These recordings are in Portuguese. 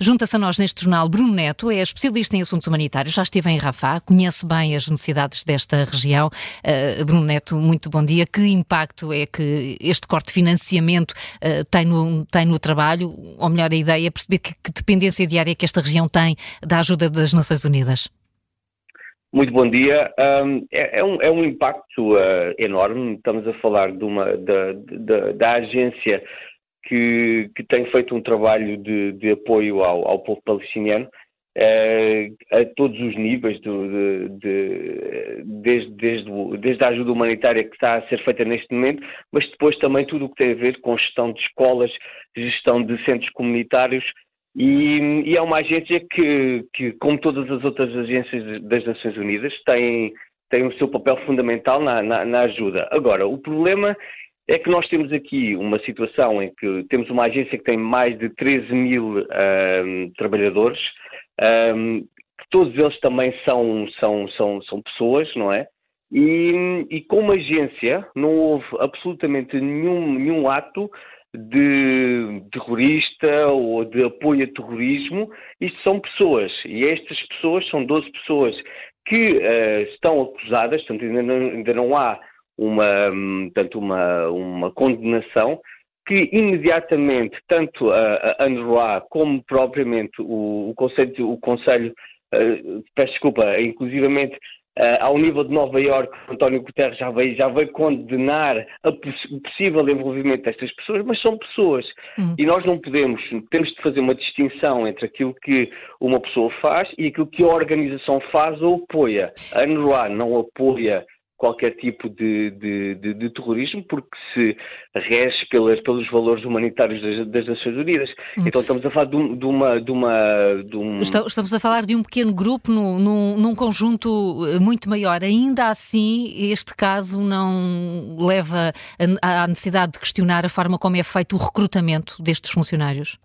Junta-se a nós neste jornal Bruno Neto, é especialista em assuntos humanitários, já esteve em Rafah, conhece bem as necessidades desta região. Uh, Bruno Neto, muito bom dia. Que impacto é que este corte de financiamento uh, tem, no, tem no trabalho? Ou melhor, a ideia é perceber que, que dependência diária que esta região tem da ajuda das Nações Unidas? Muito bom dia. Um, é, é, um, é, um, impacto uh, enorme. Estamos a falar de uma, da agência que, que, tem feito um trabalho de, de apoio ao, ao, povo palestiniano uh, a todos os níveis, de, de, desde, desde, desde, a ajuda humanitária que está a ser feita neste momento, mas depois também tudo o que tem a ver com gestão de escolas, gestão de centros comunitários e, e, é uma agência que, que, como todas as outras agências das Nações Unidas, tem, tem o seu papel fundamental na, na, na ajuda. Agora, o problema é que nós temos aqui uma situação em que temos uma agência que tem mais de 13 mil um, trabalhadores, um, que todos eles também são, são, são, são pessoas, não é? E, e como agência não houve absolutamente nenhum, nenhum ato de terrorista ou de apoio a terrorismo, isto são pessoas, e estas pessoas são 12 pessoas que uh, estão acusadas, portanto ainda não, ainda não há uma, tanto uma, uma condenação, que imediatamente tanto a, a como propriamente o, o Conselho, o Conselho uh, peço desculpa, inclusivamente Uh, ao nível de Nova Iorque, António Guterres já veio, já veio condenar o possível envolvimento destas pessoas, mas são pessoas. Hum. E nós não podemos, temos de fazer uma distinção entre aquilo que uma pessoa faz e aquilo que a organização faz ou apoia. A UNRWA não apoia qualquer tipo de, de, de, de, terrorismo, porque se rege pelas, pelos valores humanitários das, das Nações Unidas. Hum. Então estamos a falar de, um, de uma. De uma um... Estamos a falar de um pequeno grupo no, num, num, conjunto eh, muito maior. Ainda assim, este caso não leva à necessidade de questionar a forma como é feito o recrutamento destes funcionários?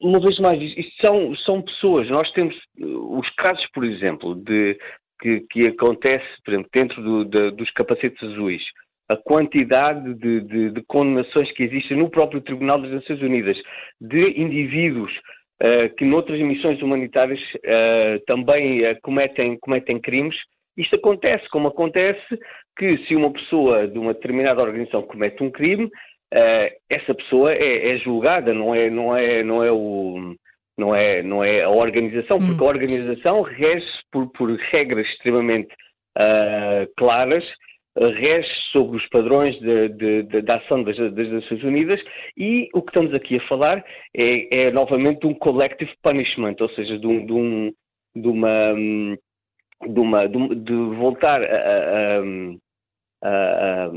Uma vez mais, isto são, são pessoas. Nós temos eh, os casos, por exemplo, de que, que acontece, por exemplo, dentro do, de, dos capacetes azuis, a quantidade de, de, de, condenações que existem no próprio Tribunal das Nações Unidas de indivíduos uh, que noutras missões humanitárias uh, também uh, cometem, cometem crimes, isto acontece, como acontece que se uma pessoa de uma determinada organização comete um crime, essa pessoa é, é, julgada, não é, não é, não é o não é, não é a organização, hum. porque a organização rege por, por regras extremamente uh, claras, rege sobre os padrões de, de, de, da ação das, das, Nações Unidas e o que estamos aqui a falar é, é novamente de um collective punishment, ou seja, de, um, de, um, de uma, de, uma, de, voltar a, a, a,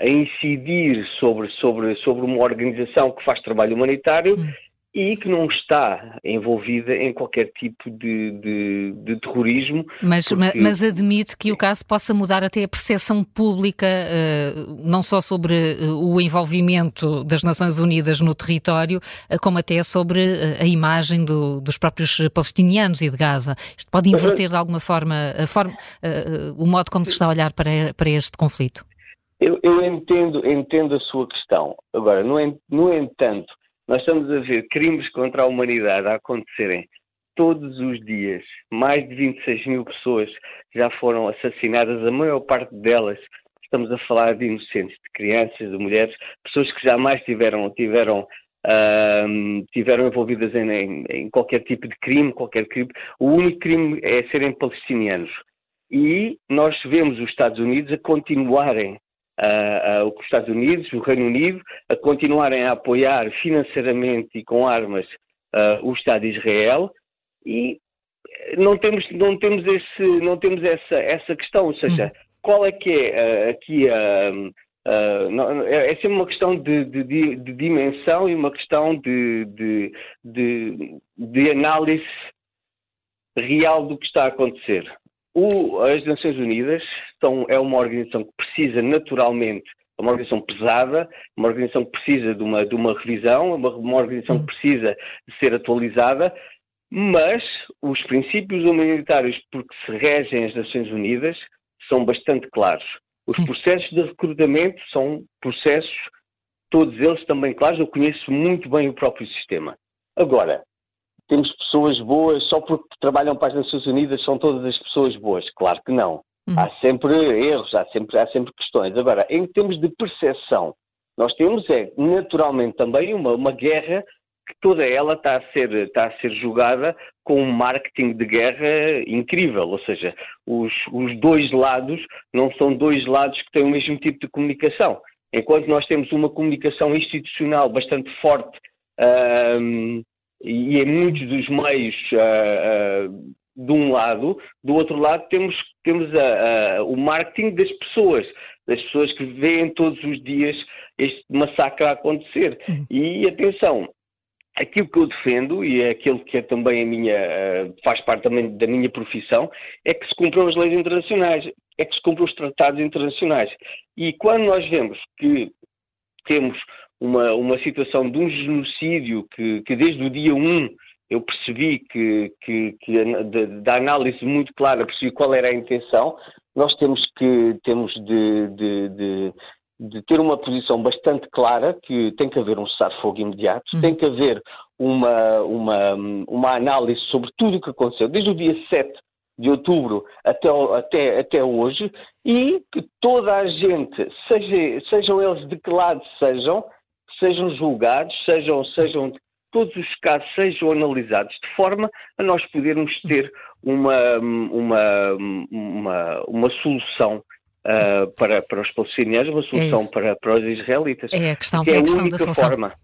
a, incidir sobre, sobre, sobre uma organização que faz trabalho humanitário hum e que não está envolvida em qualquer tipo de, de, de terrorismo. Mas, porque... mas, admite que o caso possa mudar até a percepção pública, uh, não só sobre uh, o envolvimento das Nações Unidas no território, uh, como até sobre a imagem do, dos próprios palestinianos e de Gaza. Isto pode inverter de alguma forma, forma o modo como se está a olhar para, para este conflito? Eu, eu entendo, entendo a sua questão. Agora, no, no entanto, nós estamos a ver crimes contra a humanidade a acontecerem todos os dias. Mais de 26 mil pessoas já foram assassinadas, a maior parte delas estamos a falar de inocentes, de crianças, de mulheres, pessoas que jamais tiveram, tiveram, tiveram envolvidas em, em, em, qualquer tipo de crime, qualquer crime. O único crime é serem palestinianos. E nós vemos os Estados Unidos a continuarem uh, uh, os Estados Unidos, o Reino Unido, a continuarem a apoiar financeiramente e com armas uh, o Estado de Israel e não temos, não temos, esse, não temos essa, essa questão, ou seja, uhum. qual é que é aqui a. Uh, não, é, é sempre uma questão de, de, de, dimensão e uma questão de, de, análise real do que está a acontecer. O, as Nações Unidas são, é uma organização que precisa naturalmente, é uma organização pesada, uma organização que precisa de uma, de uma revisão, uma, uma organização que precisa de ser atualizada, mas os princípios humanitários por que se regem as Nações Unidas são bastante claros. Os processos de recrutamento são processos, todos eles também claros, eu conheço muito bem o próprio sistema. Agora, temos pessoas boas só porque trabalham para as Nações Unidas são todas as pessoas boas. Claro que não. Uhum. Há sempre erros, há sempre, há sempre questões. Agora, em termos de percepção, nós temos é naturalmente também uma, uma guerra que toda ela está a ser, está a ser jogada com um marketing de guerra incrível, ou seja, os, os dois lados não são dois lados que têm o mesmo tipo de comunicação. Enquanto nós temos uma comunicação institucional bastante forte um, e em muitos dos meios uh, de um lado, do outro lado temos, temos a, a, o marketing das pessoas, das pessoas que veem todos os dias este massacre a acontecer. Uhum. E atenção, aquilo que eu defendo, e é aquilo que é também a minha, eh, faz parte também da minha profissão, é que se cumpram as leis internacionais, é que se cumpram os tratados internacionais. E quando nós vemos que temos uma, uma situação de um genocídio que, que desde o dia 1 eu percebi que, que, que da análise muito clara percebi qual era a intenção, nós temos que temos de, de, de, de ter uma posição bastante clara que tem que haver um cessar-fogo imediato, uhum. tem que haver uma, uma, uma análise sobre tudo o que aconteceu, desde o dia 7 de outubro até, até, até hoje, e que toda a gente, seja, sejam eles de que lado sejam, sejam julgados, sejam, sejam todos os casos sejam analisados de forma a nós podermos ter uma, uma, uma, uma solução Uh, para, para os palestinianos, uma solução é para, para os israelitas. É a questão, que é, é a, questão da solução. Forma.